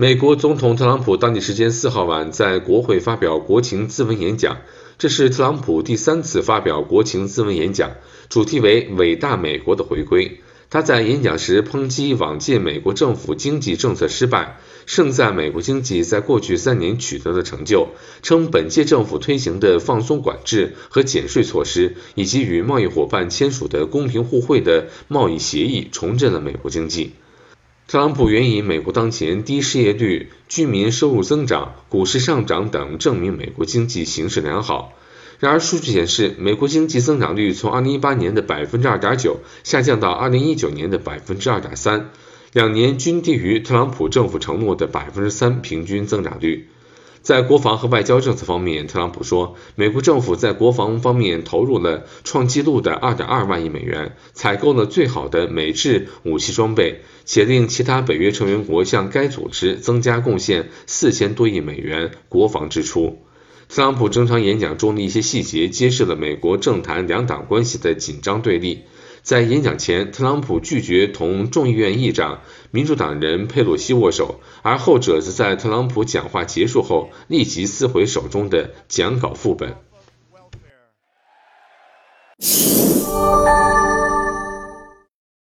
美国总统特朗普当地时间四号晚在国会发表国情咨文演讲，这是特朗普第三次发表国情咨文演讲，主题为“伟大美国的回归”。他在演讲时抨击往届美国政府经济政策失败，盛赞美国经济在过去三年取得的成就，称本届政府推行的放松管制和减税措施，以及与贸易伙伴签署的公平互惠的贸易协议，重振了美国经济。特朗普援引美国当前低失业率、居民收入增长、股市上涨等，证明美国经济形势良好。然而，数据显示，美国经济增长率从2018年的2.9%下降到2019年的2.3%，两年均低于特朗普政府承诺的3%平均增长率。在国防和外交政策方面，特朗普说，美国政府在国防方面投入了创纪录的2.2万亿美元，采购了最好的美制武器装备，且令其他北约成员国向该组织增加贡献四千多亿美元国防支出。特朗普整场演讲中的一些细节揭示了美国政坛两党关系的紧张对立。在演讲前，特朗普拒绝同众议院议长民主党人佩洛西握手，而后者则在特朗普讲话结束后立即撕毁手中的讲稿副本。